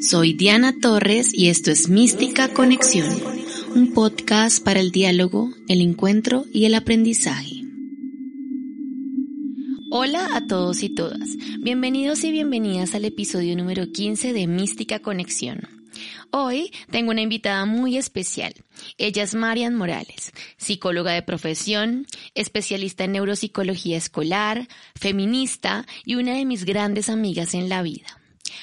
Soy Diana Torres y esto es Mística Conexión, un podcast para el diálogo, el encuentro y el aprendizaje. Hola a todos y todas, bienvenidos y bienvenidas al episodio número 15 de Mística Conexión. Hoy tengo una invitada muy especial. Ella es Marian Morales, psicóloga de profesión, especialista en neuropsicología escolar, feminista y una de mis grandes amigas en la vida.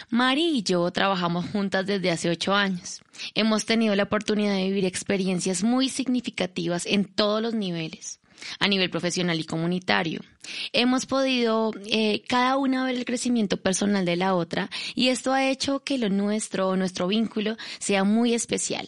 Mari y yo trabajamos juntas desde hace ocho años. Hemos tenido la oportunidad de vivir experiencias muy significativas en todos los niveles a nivel profesional y comunitario. Hemos podido eh, cada una ver el crecimiento personal de la otra y esto ha hecho que lo nuestro, nuestro vínculo, sea muy especial.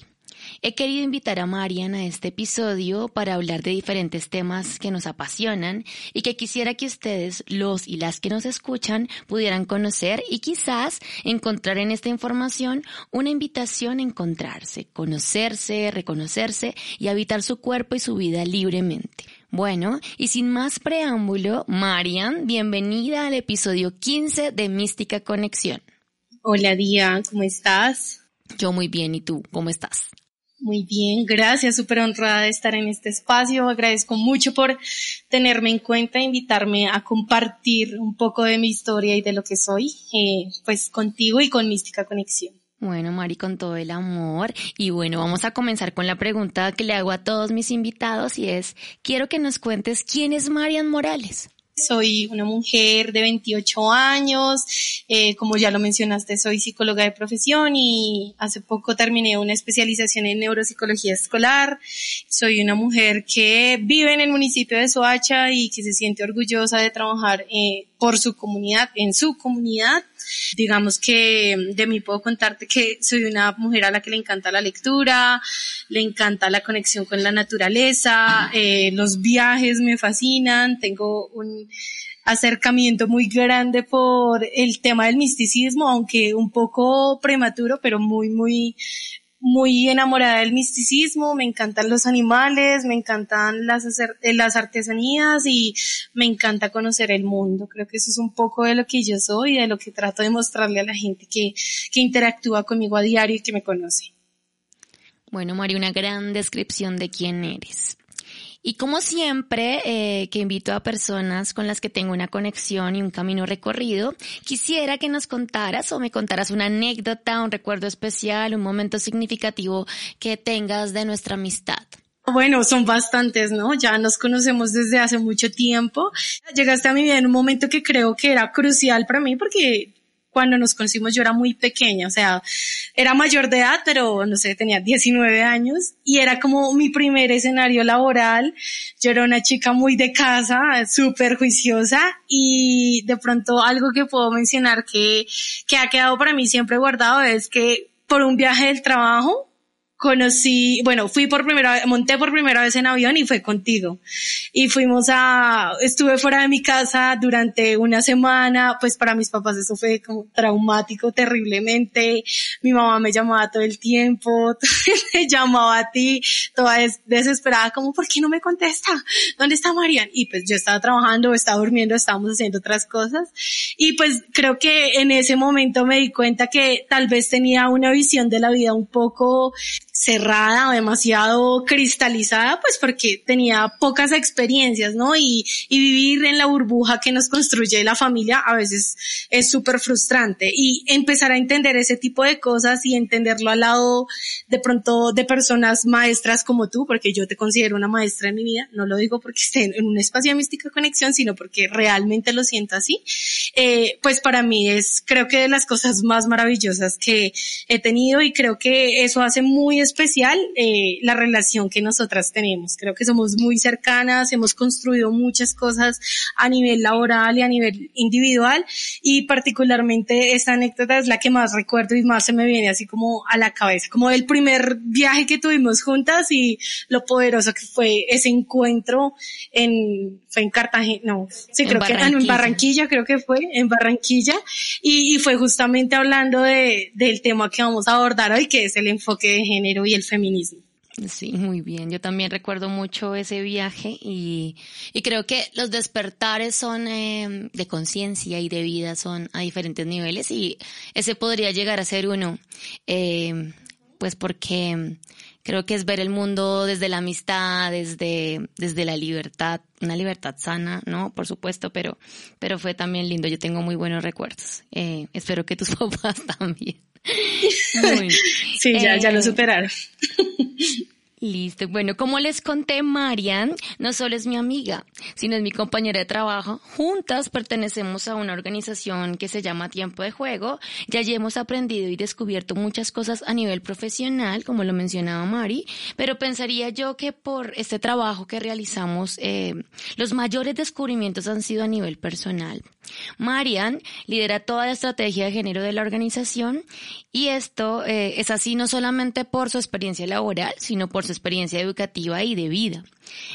He querido invitar a Marian a este episodio para hablar de diferentes temas que nos apasionan y que quisiera que ustedes, los y las que nos escuchan, pudieran conocer y quizás encontrar en esta información una invitación a encontrarse, conocerse, reconocerse y habitar su cuerpo y su vida libremente. Bueno, y sin más preámbulo, Marian, bienvenida al episodio 15 de Mística Conexión. Hola, Dia, ¿cómo estás? Yo muy bien, ¿y tú? ¿Cómo estás? Muy bien, gracias, súper honrada de estar en este espacio. Agradezco mucho por tenerme en cuenta e invitarme a compartir un poco de mi historia y de lo que soy, eh, pues contigo y con Mística Conexión. Bueno, Mari, con todo el amor. Y bueno, vamos a comenzar con la pregunta que le hago a todos mis invitados y es, quiero que nos cuentes quién es Marian Morales. Soy una mujer de 28 años, eh, como ya lo mencionaste, soy psicóloga de profesión y hace poco terminé una especialización en neuropsicología escolar. Soy una mujer que vive en el municipio de Soacha y que se siente orgullosa de trabajar eh, por su comunidad, en su comunidad. Digamos que de mí puedo contarte que soy una mujer a la que le encanta la lectura, le encanta la conexión con la naturaleza, eh, los viajes me fascinan, tengo un acercamiento muy grande por el tema del misticismo, aunque un poco prematuro, pero muy, muy, muy enamorada del misticismo, me encantan los animales, me encantan las, eh, las artesanías y me encanta conocer el mundo. Creo que eso es un poco de lo que yo soy de lo que trato de mostrarle a la gente que, que interactúa conmigo a diario y que me conoce. Bueno, María, una gran descripción de quién eres. Y como siempre, eh, que invito a personas con las que tengo una conexión y un camino recorrido, quisiera que nos contaras o me contaras una anécdota, un recuerdo especial, un momento significativo que tengas de nuestra amistad. Bueno, son bastantes, ¿no? Ya nos conocemos desde hace mucho tiempo. Llegaste a mi vida en un momento que creo que era crucial para mí porque cuando nos conocimos yo era muy pequeña, o sea, era mayor de edad, pero no sé, tenía 19 años y era como mi primer escenario laboral. Yo era una chica muy de casa, súper juiciosa y de pronto algo que puedo mencionar que, que ha quedado para mí siempre guardado es que por un viaje del trabajo conocí, bueno, fui por primera vez, monté por primera vez en avión y fue contigo. Y fuimos a, estuve fuera de mi casa durante una semana, pues para mis papás eso fue como traumático terriblemente. Mi mamá me llamaba todo el tiempo, me llamaba a ti, toda desesperada, como, ¿por qué no me contesta? ¿Dónde está Marian? Y pues yo estaba trabajando, estaba durmiendo, estábamos haciendo otras cosas. Y pues creo que en ese momento me di cuenta que tal vez tenía una visión de la vida un poco cerrada o demasiado cristalizada, pues porque tenía pocas experiencias, ¿no? Y, y vivir en la burbuja que nos construye la familia a veces es súper frustrante. Y empezar a entender ese tipo de cosas y entenderlo al lado de pronto de personas maestras como tú, porque yo te considero una maestra en mi vida, no lo digo porque esté en un espacio de mística conexión, sino porque realmente lo siento así, eh, pues para mí es creo que de las cosas más maravillosas que he tenido y creo que eso hace muy especial eh, la relación que nosotras tenemos. Creo que somos muy cercanas, hemos construido muchas cosas a nivel laboral y a nivel individual y particularmente esta anécdota es la que más recuerdo y más se me viene así como a la cabeza, como el primer viaje que tuvimos juntas y lo poderoso que fue ese encuentro en, fue en Cartagena, no, sí, creo que en Barranquilla, creo que fue, en Barranquilla, y, y fue justamente hablando de, del tema que vamos a abordar hoy, que es el enfoque de género y el feminismo. Sí, muy bien. Yo también recuerdo mucho ese viaje y, y creo que los despertares son eh, de conciencia y de vida son a diferentes niveles y ese podría llegar a ser uno. Eh, pues porque creo que es ver el mundo desde la amistad, desde, desde la libertad, una libertad sana, ¿no? Por supuesto, pero, pero fue también lindo. Yo tengo muy buenos recuerdos. Eh, espero que tus papás también. Sí, ya, ya lo eh, superaron. Listo. Bueno, como les conté, Marian no solo es mi amiga, sino es mi compañera de trabajo. Juntas pertenecemos a una organización que se llama Tiempo de Juego. Ya allí hemos aprendido y descubierto muchas cosas a nivel profesional, como lo mencionaba Mari, pero pensaría yo que por este trabajo que realizamos, eh, los mayores descubrimientos han sido a nivel personal. Marian lidera toda la estrategia de género de la organización y esto eh, es así no solamente por su experiencia laboral, sino por experiencia educativa y de vida.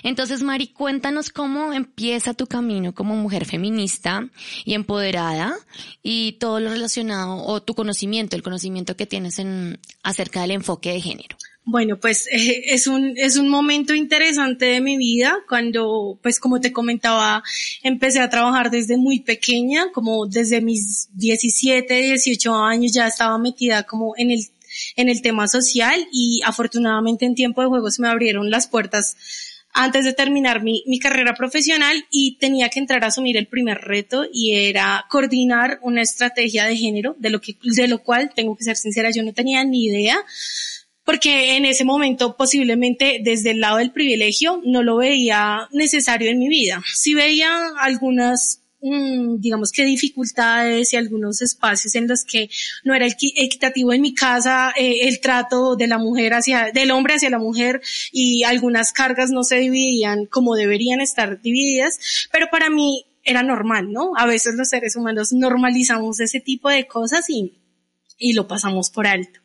Entonces, Mari, cuéntanos cómo empieza tu camino como mujer feminista y empoderada y todo lo relacionado o tu conocimiento, el conocimiento que tienes en acerca del enfoque de género. Bueno, pues eh, es un es un momento interesante de mi vida cuando, pues como te comentaba, empecé a trabajar desde muy pequeña, como desde mis 17, 18 años ya estaba metida como en el en el tema social y afortunadamente en tiempo de juego se me abrieron las puertas antes de terminar mi, mi carrera profesional y tenía que entrar a asumir el primer reto y era coordinar una estrategia de género, de lo que, de lo cual tengo que ser sincera, yo no tenía ni idea porque en ese momento posiblemente desde el lado del privilegio no lo veía necesario en mi vida. Sí veía algunas digamos que dificultades y algunos espacios en los que no era equitativo en mi casa eh, el trato de la mujer hacia del hombre hacia la mujer y algunas cargas no se dividían como deberían estar divididas pero para mí era normal no a veces los seres humanos normalizamos ese tipo de cosas y y lo pasamos por alto.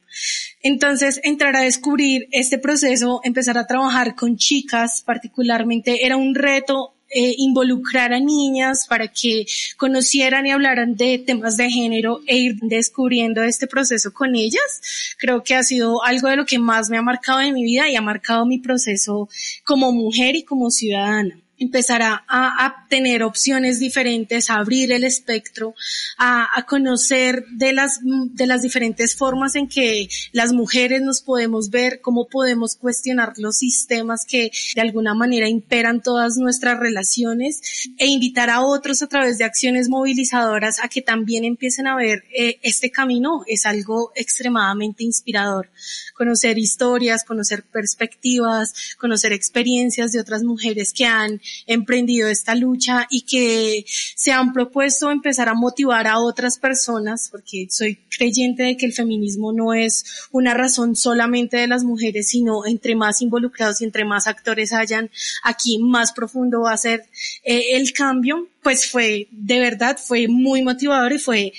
Entonces, entrar a descubrir este proceso, empezar a trabajar con chicas particularmente, era un reto eh, involucrar a niñas para que conocieran y hablaran de temas de género e ir descubriendo este proceso con ellas. Creo que ha sido algo de lo que más me ha marcado en mi vida y ha marcado mi proceso como mujer y como ciudadana empezar a, a, tener opciones diferentes, a abrir el espectro, a, a, conocer de las, de las diferentes formas en que las mujeres nos podemos ver, cómo podemos cuestionar los sistemas que de alguna manera imperan todas nuestras relaciones e invitar a otros a través de acciones movilizadoras a que también empiecen a ver eh, este camino es algo extremadamente inspirador. Conocer historias, conocer perspectivas, conocer experiencias de otras mujeres que han emprendido esta lucha y que se han propuesto empezar a motivar a otras personas, porque soy creyente de que el feminismo no es una razón solamente de las mujeres, sino entre más involucrados y entre más actores hayan aquí, más profundo va a ser eh, el cambio, pues fue, de verdad, fue muy motivador y fue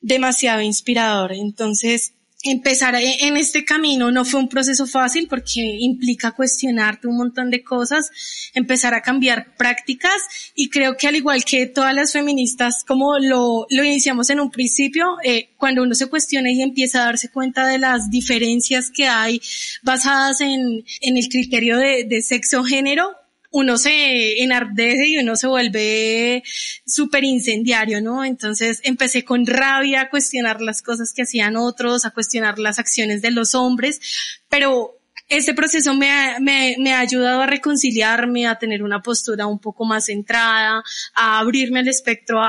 demasiado inspirador. Entonces, empezar en este camino no fue un proceso fácil porque implica cuestionarte un montón de cosas, empezar a cambiar prácticas y creo que al igual que todas las feministas, como lo, lo iniciamos en un principio, eh, cuando uno se cuestiona y empieza a darse cuenta de las diferencias que hay basadas en, en el criterio de, de sexo género, uno se enardece y uno se vuelve súper incendiario, ¿no? Entonces empecé con rabia a cuestionar las cosas que hacían otros, a cuestionar las acciones de los hombres, pero este proceso me ha, me, ha ayudado a reconciliarme, a tener una postura un poco más centrada, a abrirme al espectro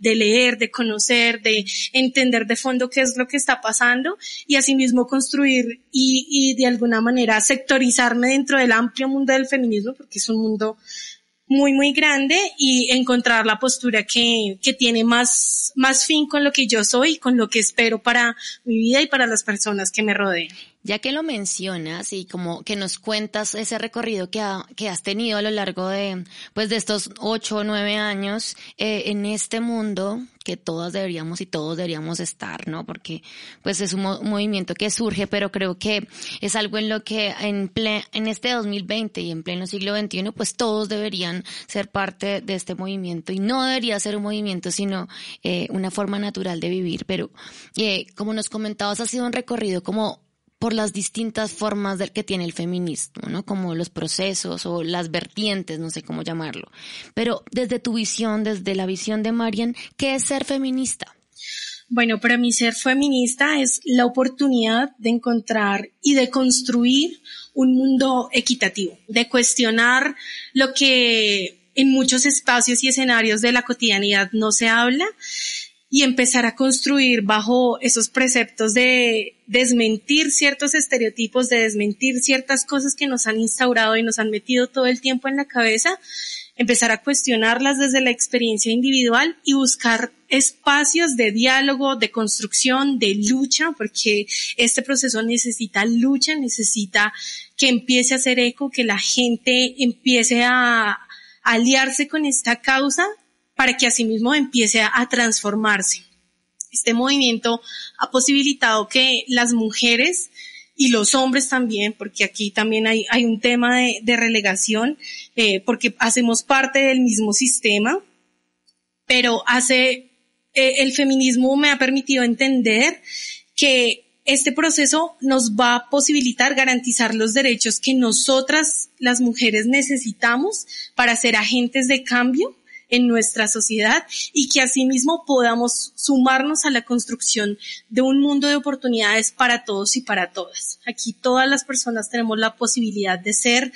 de leer, de conocer, de entender de fondo qué es lo que está pasando y asimismo construir y, y de alguna manera sectorizarme dentro del amplio mundo del feminismo, porque es un mundo muy, muy grande y encontrar la postura que, que tiene más, más fin con lo que yo soy, con lo que espero para mi vida y para las personas que me rodean. Ya que lo mencionas y como que nos cuentas ese recorrido que, que has tenido a lo largo de, pues de estos ocho o nueve años eh, en este mundo que todas deberíamos y todos deberíamos estar, ¿no? Porque pues es un movimiento que surge, pero creo que es algo en lo que en, en este 2020 y en pleno siglo XXI, pues todos deberían ser parte de este movimiento y no debería ser un movimiento, sino eh, una forma natural de vivir. Pero eh, como nos comentabas, ha sido un recorrido como por las distintas formas del que tiene el feminismo, ¿no? Como los procesos o las vertientes, no sé cómo llamarlo. Pero desde tu visión, desde la visión de Marian, ¿qué es ser feminista? Bueno, para mí ser feminista es la oportunidad de encontrar y de construir un mundo equitativo, de cuestionar lo que en muchos espacios y escenarios de la cotidianidad no se habla y empezar a construir bajo esos preceptos de desmentir ciertos estereotipos, de desmentir ciertas cosas que nos han instaurado y nos han metido todo el tiempo en la cabeza, empezar a cuestionarlas desde la experiencia individual y buscar espacios de diálogo, de construcción, de lucha, porque este proceso necesita lucha, necesita que empiece a hacer eco, que la gente empiece a aliarse con esta causa para que asimismo empiece a, transformarse. Este movimiento ha posibilitado que las mujeres y los hombres también, porque aquí también hay, hay un tema de, relegación, eh, porque hacemos parte del mismo sistema, pero hace, eh, el feminismo me ha permitido entender que este proceso nos va a posibilitar garantizar los derechos que nosotras, las mujeres, necesitamos para ser agentes de cambio en nuestra sociedad y que asimismo podamos sumarnos a la construcción de un mundo de oportunidades para todos y para todas. Aquí todas las personas tenemos la posibilidad de ser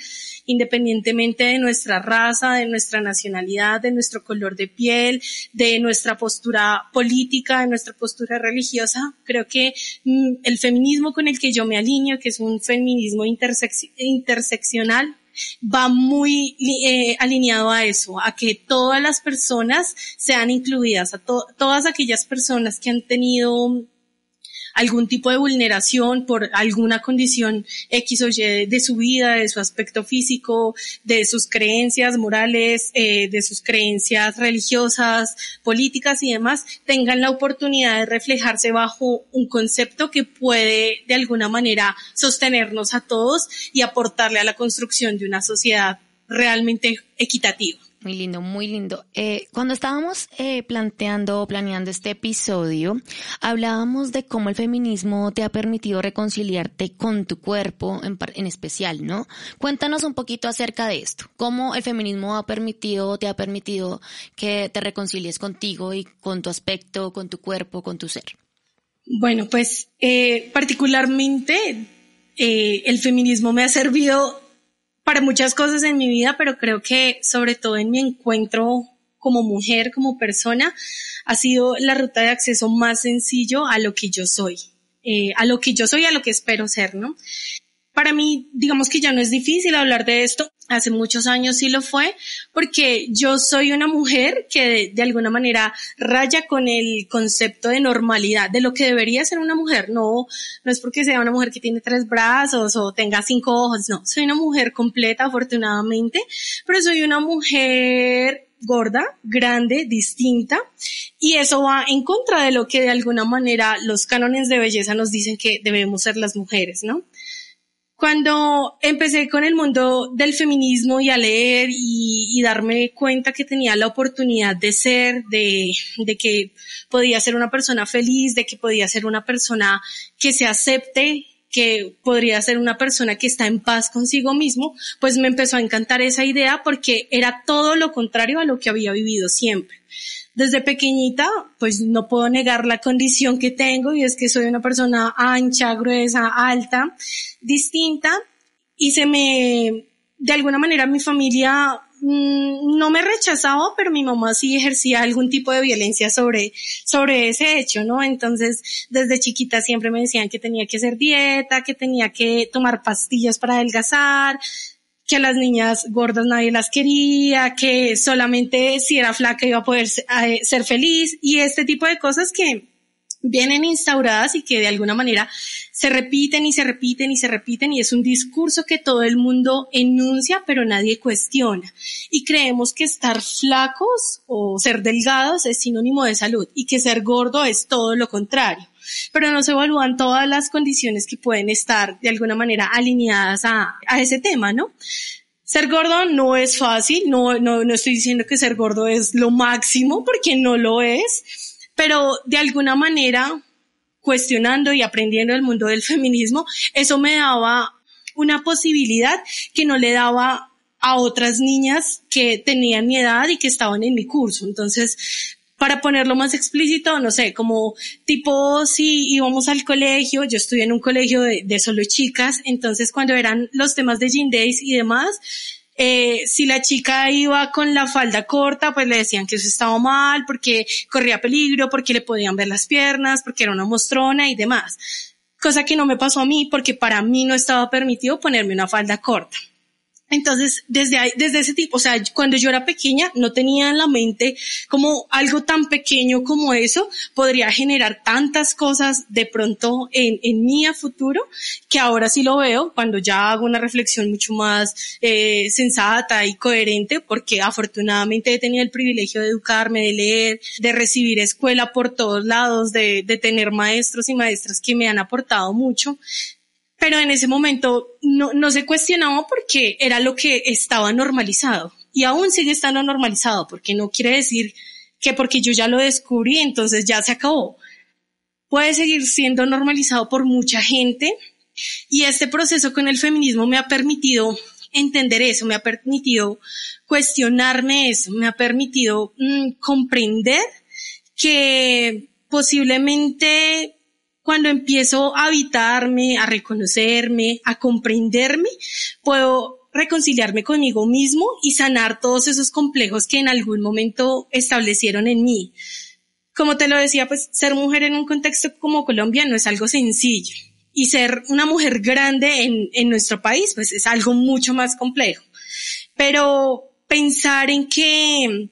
independientemente de nuestra raza, de nuestra nacionalidad, de nuestro color de piel, de nuestra postura política, de nuestra postura religiosa. Creo que mm, el feminismo con el que yo me alineo, que es un feminismo interseccional, va muy eh, alineado a eso, a que todas las personas sean incluidas, a todas aquellas personas que han tenido algún tipo de vulneración por alguna condición X o Y de su vida, de su aspecto físico, de sus creencias morales, eh, de sus creencias religiosas, políticas y demás, tengan la oportunidad de reflejarse bajo un concepto que puede de alguna manera sostenernos a todos y aportarle a la construcción de una sociedad realmente equitativa. Muy lindo, muy lindo. Eh, cuando estábamos eh, planteando o planeando este episodio, hablábamos de cómo el feminismo te ha permitido reconciliarte con tu cuerpo en, en especial, ¿no? Cuéntanos un poquito acerca de esto. ¿Cómo el feminismo ha permitido, te ha permitido que te reconcilies contigo y con tu aspecto, con tu cuerpo, con tu ser? Bueno, pues eh, particularmente eh, el feminismo me ha servido para muchas cosas en mi vida, pero creo que sobre todo en mi encuentro como mujer, como persona, ha sido la ruta de acceso más sencillo a lo que yo soy, eh, a lo que yo soy, a lo que espero ser, ¿no? Para mí, digamos que ya no es difícil hablar de esto. Hace muchos años sí lo fue, porque yo soy una mujer que de, alguna manera raya con el concepto de normalidad, de lo que debería ser una mujer. No, no es porque sea una mujer que tiene tres brazos o tenga cinco ojos, no. Soy una mujer completa, afortunadamente, pero soy una mujer gorda, grande, distinta, y eso va en contra de lo que de alguna manera los cánones de belleza nos dicen que debemos ser las mujeres, ¿no? Cuando empecé con el mundo del feminismo y a leer y, darme cuenta que tenía la oportunidad de ser, de, que podía ser una persona feliz, de que podía ser una persona que se acepte, que podría ser una persona que está en paz consigo mismo, pues me empezó a encantar esa idea porque era todo lo contrario a lo que había vivido siempre desde pequeñita, pues no puedo negar la condición que tengo y es que soy una persona ancha, gruesa, alta, distinta y se me, de alguna manera mi familia mm, no me rechazaba, pero mi mamá sí ejercía algún tipo de violencia sobre, sobre ese hecho, ¿no? Entonces, desde chiquita siempre me decían que tenía que hacer dieta, que tenía que tomar pastillas para adelgazar, que a las niñas gordas nadie las quería, que solamente si era flaca iba a poder eh, ser feliz y este tipo de cosas que vienen instauradas y que de alguna manera se repiten y se repiten y se repiten y es un discurso que todo el mundo enuncia pero nadie cuestiona. Y creemos que estar flacos o ser delgados es sinónimo de salud y que ser gordo es todo lo contrario. Pero no se evalúan todas las condiciones que pueden estar de alguna manera alineadas a, a ese tema, ¿no? Ser gordo no es fácil, no, no, no estoy diciendo que ser gordo es lo máximo porque no lo es pero de alguna manera, cuestionando y aprendiendo el mundo del feminismo, eso me daba una posibilidad que no le daba a otras niñas que tenían mi edad y que estaban en mi curso. Entonces, para ponerlo más explícito, no sé, como tipo si íbamos al colegio, yo estudié en un colegio de, de solo chicas, entonces cuando eran los temas de Jean Days y demás, eh, si la chica iba con la falda corta, pues le decían que eso estaba mal, porque corría peligro, porque le podían ver las piernas, porque era una mostrona y demás. Cosa que no me pasó a mí porque para mí no estaba permitido ponerme una falda corta. Entonces, desde ahí, desde ese tipo, o sea, cuando yo era pequeña, no tenía en la mente como algo tan pequeño como eso podría generar tantas cosas de pronto en, en mí a futuro, que ahora sí lo veo cuando ya hago una reflexión mucho más eh, sensata y coherente, porque afortunadamente he tenido el privilegio de educarme, de leer, de recibir escuela por todos lados, de, de tener maestros y maestras que me han aportado mucho pero en ese momento no, no se cuestionaba porque era lo que estaba normalizado y aún sigue estando normalizado porque no quiere decir que porque yo ya lo descubrí entonces ya se acabó. Puede seguir siendo normalizado por mucha gente y este proceso con el feminismo me ha permitido entender eso, me ha permitido cuestionarme eso, me ha permitido mm, comprender que posiblemente cuando empiezo a habitarme, a reconocerme, a comprenderme, puedo reconciliarme conmigo mismo y sanar todos esos complejos que en algún momento establecieron en mí. Como te lo decía, pues ser mujer en un contexto como Colombia no es algo sencillo. Y ser una mujer grande en, en nuestro país, pues es algo mucho más complejo. Pero pensar en que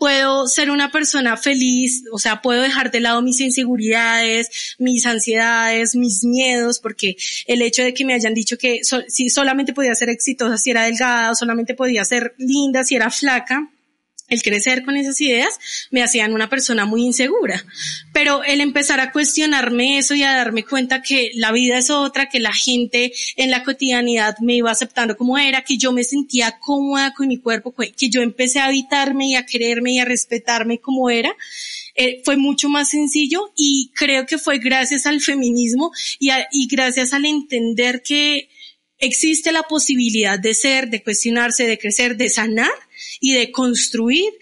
puedo ser una persona feliz, o sea, puedo dejar de lado mis inseguridades, mis ansiedades, mis miedos, porque el hecho de que me hayan dicho que si solamente podía ser exitosa si era delgada o solamente podía ser linda si era flaca, el crecer con esas ideas me hacían una persona muy insegura. Pero el empezar a cuestionarme eso y a darme cuenta que la vida es otra, que la gente en la cotidianidad me iba aceptando como era, que yo me sentía cómoda con mi cuerpo, que yo empecé a habitarme y a quererme y a respetarme como era, eh, fue mucho más sencillo y creo que fue gracias al feminismo y, y gracias al entender que existe la posibilidad de ser, de cuestionarse, de crecer, de sanar y de construir,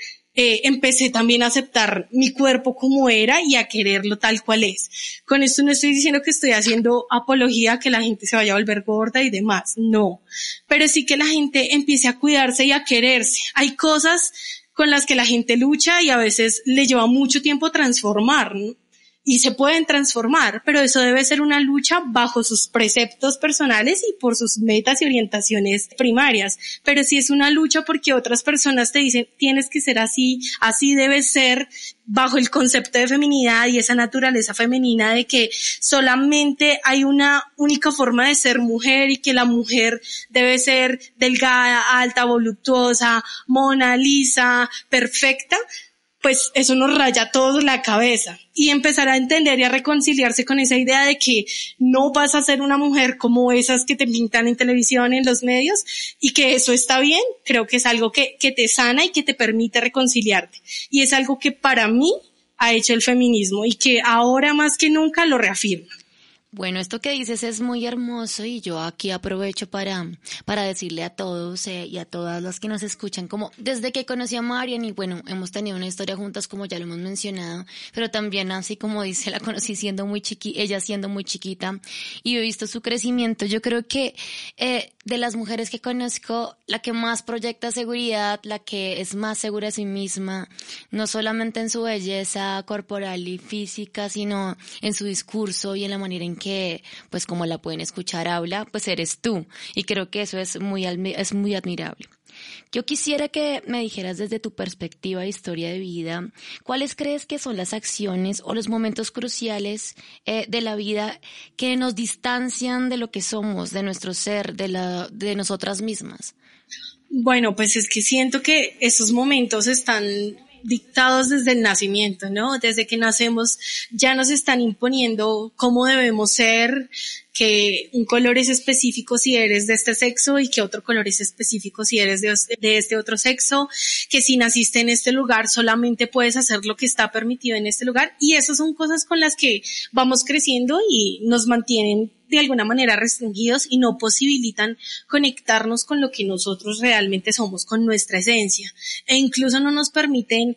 eh, empecé también a aceptar mi cuerpo como era y a quererlo tal cual es. Con esto no estoy diciendo que estoy haciendo apología que la gente se vaya a volver gorda y demás, no. Pero sí que la gente empiece a cuidarse y a quererse. Hay cosas con las que la gente lucha y a veces le lleva mucho tiempo transformar, ¿no? Y se pueden transformar, pero eso debe ser una lucha bajo sus preceptos personales y por sus metas y orientaciones primarias. Pero si es una lucha porque otras personas te dicen tienes que ser así, así debe ser, bajo el concepto de feminidad y esa naturaleza femenina de que solamente hay una única forma de ser mujer y que la mujer debe ser delgada, alta, voluptuosa, mona, lisa, perfecta, pues eso nos raya todos la cabeza y empezar a entender y a reconciliarse con esa idea de que no vas a ser una mujer como esas que te pintan en televisión, en los medios y que eso está bien, creo que es algo que, que te sana y que te permite reconciliarte. Y es algo que para mí ha hecho el feminismo y que ahora más que nunca lo reafirma. Bueno, esto que dices es muy hermoso y yo aquí aprovecho para, para decirle a todos eh, y a todas las que nos escuchan, como desde que conocí a Marian y bueno, hemos tenido una historia juntas como ya lo hemos mencionado, pero también así como dice, la conocí siendo muy chiqui, ella siendo muy chiquita y he visto su crecimiento. Yo creo que eh, de las mujeres que conozco, la que más proyecta seguridad, la que es más segura de sí misma, no solamente en su belleza corporal y física, sino en su discurso y en la manera en que, pues como la pueden escuchar, habla, pues eres tú. Y creo que eso es muy, es muy admirable. Yo quisiera que me dijeras desde tu perspectiva de historia de vida, ¿cuáles crees que son las acciones o los momentos cruciales eh, de la vida que nos distancian de lo que somos, de nuestro ser, de, la, de nosotras mismas? Bueno, pues es que siento que esos momentos están dictados desde el nacimiento, ¿no? Desde que nacemos ya nos están imponiendo cómo debemos ser, que un color es específico si eres de este sexo y que otro color es específico si eres de, este otro sexo, que si naciste en este lugar solamente puedes hacer lo que está permitido en este lugar y esas son cosas con las que vamos creciendo y nos mantienen de alguna manera restringidos y no posibilitan conectarnos con lo que nosotros realmente somos, con nuestra esencia e incluso no nos permiten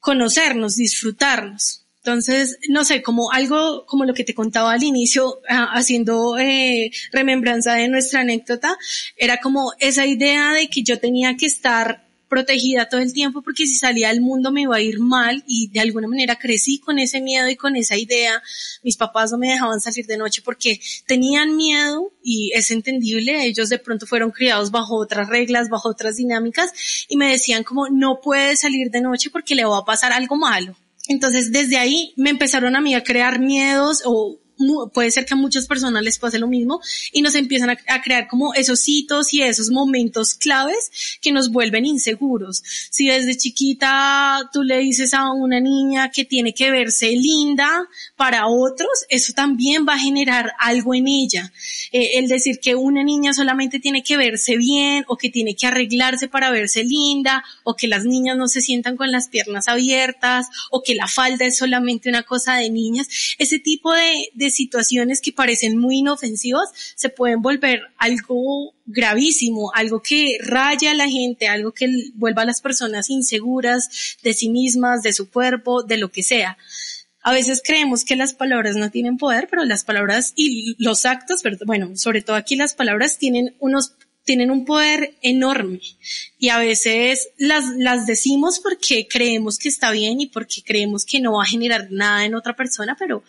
conocernos, disfrutarnos. Entonces, no sé, como algo como lo que te contaba al inicio, ah, haciendo eh, remembranza de nuestra anécdota, era como esa idea de que yo tenía que estar protegida todo el tiempo porque si salía al mundo me iba a ir mal y de alguna manera crecí con ese miedo y con esa idea. Mis papás no me dejaban salir de noche porque tenían miedo y es entendible. Ellos de pronto fueron criados bajo otras reglas, bajo otras dinámicas y me decían como no puedes salir de noche porque le va a pasar algo malo. Entonces, desde ahí me empezaron a mí a crear miedos o puede ser que a muchas personas les pase lo mismo y nos empiezan a, crear como esos hitos y esos momentos claves que nos vuelven inseguros. Si desde chiquita tú le dices a una niña que tiene que verse linda para otros, eso también va a generar algo en ella. Eh, el decir que una niña solamente tiene que verse bien o que tiene que arreglarse para verse linda o que las niñas no se sientan con las piernas abiertas o que la falda es solamente una cosa de niñas, ese tipo de situaciones que parecen muy inofensivas se pueden volver algo gravísimo, algo que raya a la gente, algo que vuelva a las personas inseguras de sí mismas, de su cuerpo, de lo que sea. A veces creemos que las palabras no tienen poder, pero las palabras y los actos, bueno, sobre todo aquí las palabras tienen unos tienen un poder enorme y a veces las, las decimos porque creemos que está bien y porque creemos que no va a generar nada en otra persona, pero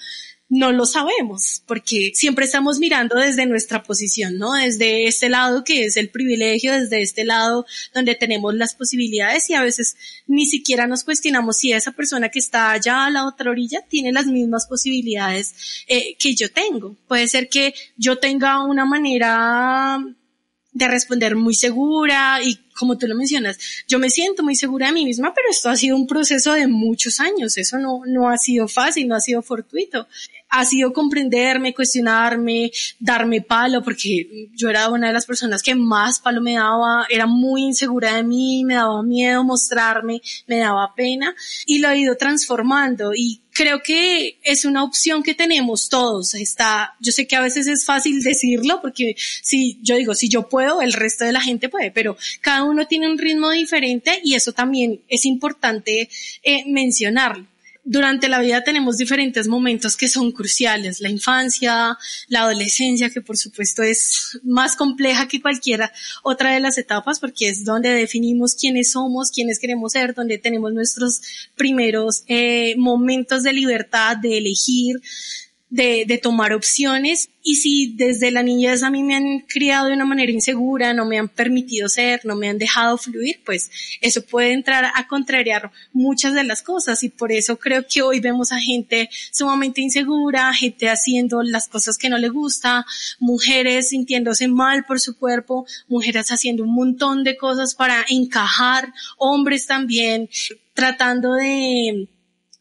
no lo sabemos, porque siempre estamos mirando desde nuestra posición, ¿no? Desde este lado que es el privilegio, desde este lado donde tenemos las posibilidades y a veces ni siquiera nos cuestionamos si esa persona que está allá a la otra orilla tiene las mismas posibilidades eh, que yo tengo. Puede ser que yo tenga una manera de responder muy segura y como tú lo mencionas, yo me siento muy segura de mí misma, pero esto ha sido un proceso de muchos años, eso no, no ha sido fácil, no ha sido fortuito ha sido comprenderme, cuestionarme, darme palo, porque yo era una de las personas que más palo me daba, era muy insegura de mí, me daba miedo mostrarme, me daba pena y lo he ido transformando y creo que es una opción que tenemos todos. Está, yo sé que a veces es fácil decirlo porque si yo digo, si yo puedo, el resto de la gente puede, pero cada uno tiene un ritmo diferente y eso también es importante eh, mencionarlo durante la vida tenemos diferentes momentos que son cruciales. La infancia, la adolescencia, que por supuesto es más compleja que cualquiera otra de las etapas porque es donde definimos quiénes somos, quiénes queremos ser, donde tenemos nuestros primeros eh, momentos de libertad, de elegir, de, de, tomar opciones. Y si desde la niñez a mí me han criado de una manera insegura, no me han permitido ser, no me han dejado fluir, pues eso puede entrar a contrariar muchas de las cosas. Y por eso creo que hoy vemos a gente sumamente insegura, gente haciendo las cosas que no le gusta, mujeres sintiéndose mal por su cuerpo, mujeres haciendo un montón de cosas para encajar, hombres también tratando de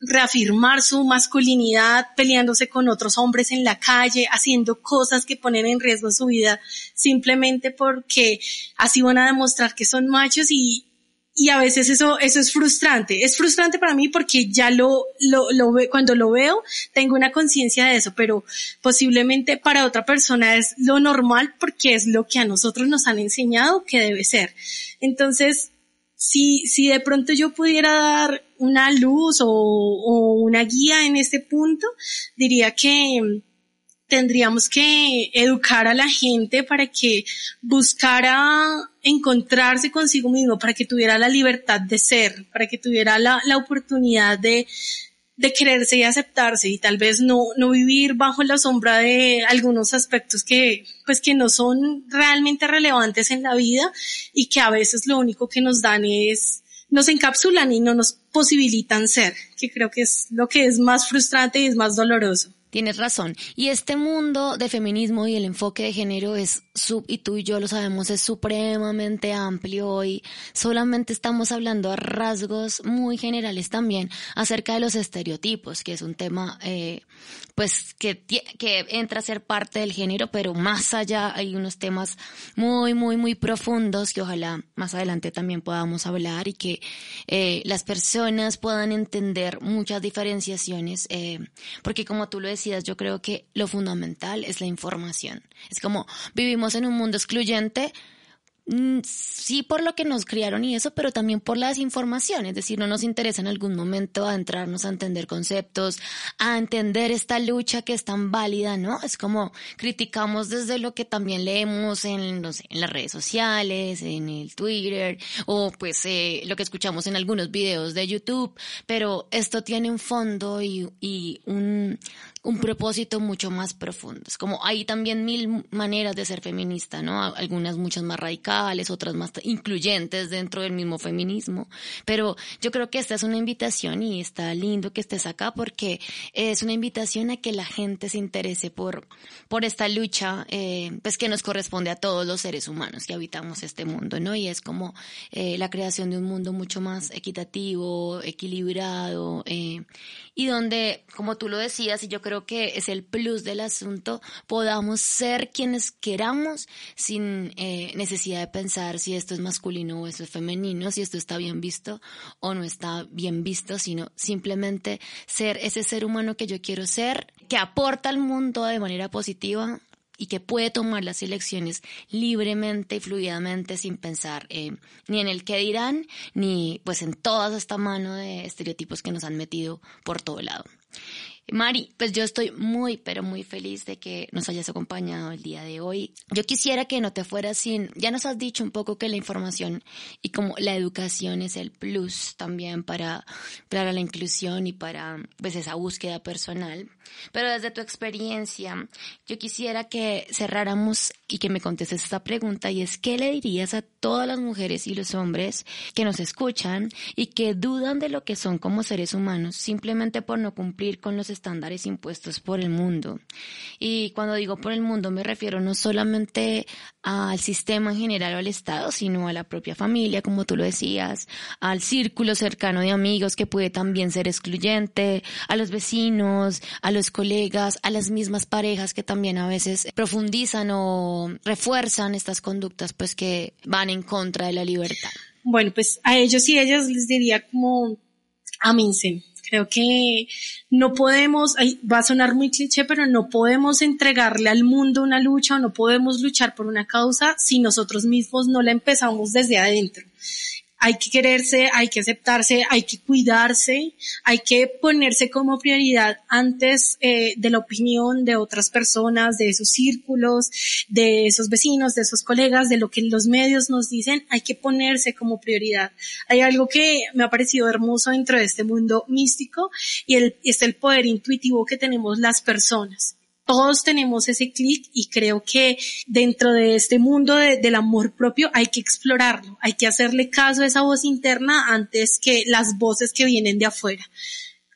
reafirmar su masculinidad, peleándose con otros hombres en la calle, haciendo cosas que ponen en riesgo su vida simplemente porque así van a demostrar que son machos y, y a veces eso, eso es frustrante. Es frustrante para mí porque ya lo, lo, lo cuando lo veo, tengo una conciencia de eso, pero posiblemente para otra persona es lo normal porque es lo que a nosotros nos han enseñado que debe ser. Entonces, si, si de pronto yo pudiera dar una luz o, una guía en este punto, diría que tendríamos que educar a la gente para que buscara encontrarse consigo mismo, para que tuviera la libertad de ser, para que tuviera la, la oportunidad de, de quererse y aceptarse y tal vez no, no vivir bajo la sombra de algunos aspectos que, pues que no son realmente relevantes en la vida y que a veces lo único que nos dan es, nos encapsulan y no nos posibilitan ser, que creo que es lo que es más frustrante y es más doloroso. Tienes razón. Y este mundo de feminismo y el enfoque de género es, sub, y tú y yo lo sabemos, es supremamente amplio y solamente estamos hablando a rasgos muy generales también acerca de los estereotipos, que es un tema, eh, pues, que, que entra a ser parte del género, pero más allá hay unos temas muy, muy, muy profundos que ojalá más adelante también podamos hablar y que eh, las personas puedan entender muchas diferenciaciones, eh, porque como tú lo yo creo que lo fundamental es la información. Es como vivimos en un mundo excluyente, sí por lo que nos criaron y eso, pero también por la desinformación, es decir, no nos interesa en algún momento adentrarnos a entender conceptos, a entender esta lucha que es tan válida, ¿no? Es como criticamos desde lo que también leemos en, no en las redes sociales, en el Twitter, o pues eh, lo que escuchamos en algunos videos de YouTube, pero esto tiene un fondo y, y un, un propósito mucho más profundo. Es como hay también mil maneras de ser feminista, ¿no? Algunas muchas más radicales otras más incluyentes dentro del mismo feminismo. Pero yo creo que esta es una invitación y está lindo que estés acá porque es una invitación a que la gente se interese por, por esta lucha, eh, pues que nos corresponde a todos los seres humanos que habitamos este mundo, ¿no? Y es como eh, la creación de un mundo mucho más equitativo, equilibrado, eh, y donde, como tú lo decías, y yo creo que es el plus del asunto, podamos ser quienes queramos sin necesidad de pensar si esto es masculino o esto es femenino, si esto está bien visto o no está bien visto, sino simplemente ser ese ser humano que yo quiero ser, que aporta al mundo de manera positiva y que puede tomar las elecciones libremente y fluidamente sin pensar ni en el que dirán, ni pues en toda esta mano de estereotipos que nos han metido por todo lado. Mari, pues yo estoy muy, pero muy feliz de que nos hayas acompañado el día de hoy. Yo quisiera que no te fueras sin, ya nos has dicho un poco que la información y como la educación es el plus también para, para la inclusión y para pues esa búsqueda personal. Pero desde tu experiencia, yo quisiera que cerráramos y que me contestes esta pregunta y es, ¿qué le dirías a todas las mujeres y los hombres que nos escuchan y que dudan de lo que son como seres humanos simplemente por no cumplir con los estándares impuestos por el mundo. Y cuando digo por el mundo me refiero no solamente al sistema en general o al Estado, sino a la propia familia, como tú lo decías, al círculo cercano de amigos que puede también ser excluyente, a los vecinos, a los colegas, a las mismas parejas que también a veces profundizan o refuerzan estas conductas pues que van en contra de la libertad. Bueno, pues a ellos y ellas les diría como, amínse, Creo que no podemos, va a sonar muy cliché, pero no podemos entregarle al mundo una lucha o no podemos luchar por una causa si nosotros mismos no la empezamos desde adentro hay que quererse, hay que aceptarse, hay que cuidarse, hay que ponerse como prioridad antes eh, de la opinión de otras personas, de esos círculos, de esos vecinos, de esos colegas, de lo que los medios nos dicen, hay que ponerse como prioridad. Hay algo que me ha parecido hermoso dentro de este mundo místico y es el poder intuitivo que tenemos las personas todos tenemos ese clic y creo que dentro de este mundo del amor propio hay que explorarlo, hay que hacerle caso a esa voz interna antes que las voces que vienen de afuera.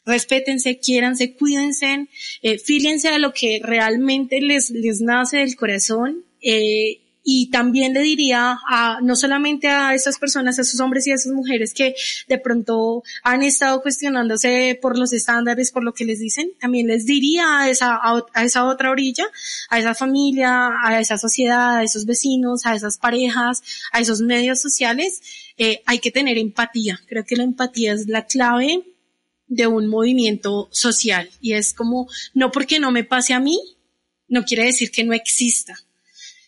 Respétense, quiéranse, cuídense, eh, fíjense a lo que realmente les, les nace del corazón eh, y también le diría a, no solamente a esas personas, a esos hombres y a esas mujeres que de pronto han estado cuestionándose por los estándares, por lo que les dicen, también les diría a esa, a, esa otra orilla, a esa familia, a esa sociedad, a esos vecinos, a esas parejas, a esos medios sociales, eh, hay que tener empatía. Creo que la empatía es la clave de un movimiento social y es como, no porque no me pase a mí, no quiere decir que no exista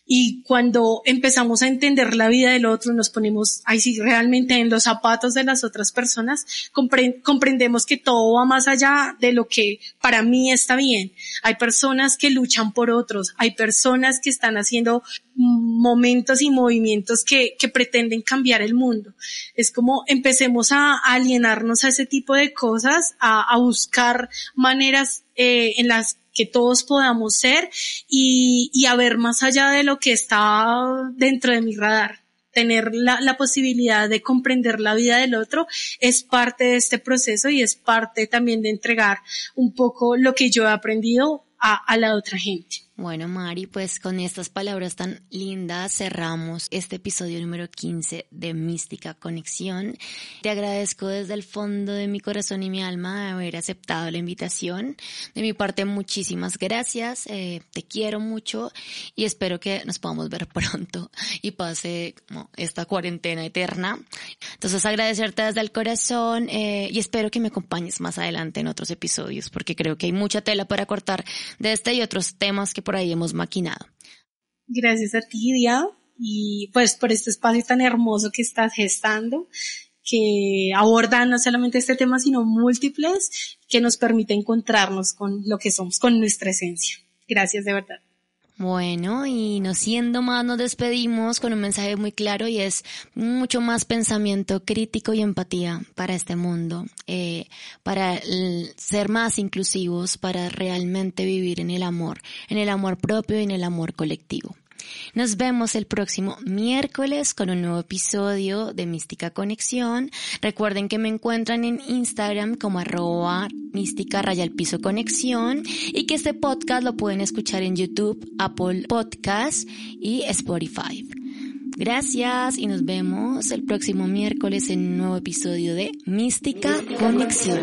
y cuando empezamos a entender la vida del otro, nos ponemos ahí sí realmente en los zapatos de las otras personas, comprendemos que todo va más allá de lo que para mí está bien. Hay personas que luchan por otros, hay personas que están haciendo momentos y movimientos que, que pretenden cambiar el mundo. Es como empecemos a alienarnos a ese tipo de cosas, a, a buscar maneras eh, en las que todos podamos ser y, y a ver más allá de lo que está dentro de mi radar tener la, la, posibilidad de comprender la vida del otro es parte de este proceso y es parte también de entregar un poco lo que yo he aprendido a, a la otra gente. Bueno, Mari, pues con estas palabras tan lindas cerramos este episodio número 15 de Mística Conexión. Te agradezco desde el fondo de mi corazón y mi alma de haber aceptado la invitación. De mi parte, muchísimas gracias. Eh, te quiero mucho y espero que nos podamos ver pronto y pase como esta cuarentena eterna. Entonces, agradecerte desde el corazón eh, y espero que me acompañes más adelante en otros episodios porque creo que hay mucha tela para cortar de este y otros temas que por ahí hemos maquinado. Gracias a ti, Dia, y pues por este espacio tan hermoso que estás gestando, que aborda no solamente este tema, sino múltiples, que nos permite encontrarnos con lo que somos, con nuestra esencia. Gracias de verdad. Bueno, y no siendo más, nos despedimos con un mensaje muy claro y es mucho más pensamiento crítico y empatía para este mundo, eh, para ser más inclusivos, para realmente vivir en el amor, en el amor propio y en el amor colectivo. Nos vemos el próximo miércoles con un nuevo episodio de Mística Conexión. Recuerden que me encuentran en Instagram como arroba mística raya piso conexión y que este podcast lo pueden escuchar en YouTube, Apple Podcast y Spotify. Gracias y nos vemos el próximo miércoles en un nuevo episodio de Mística Conexión.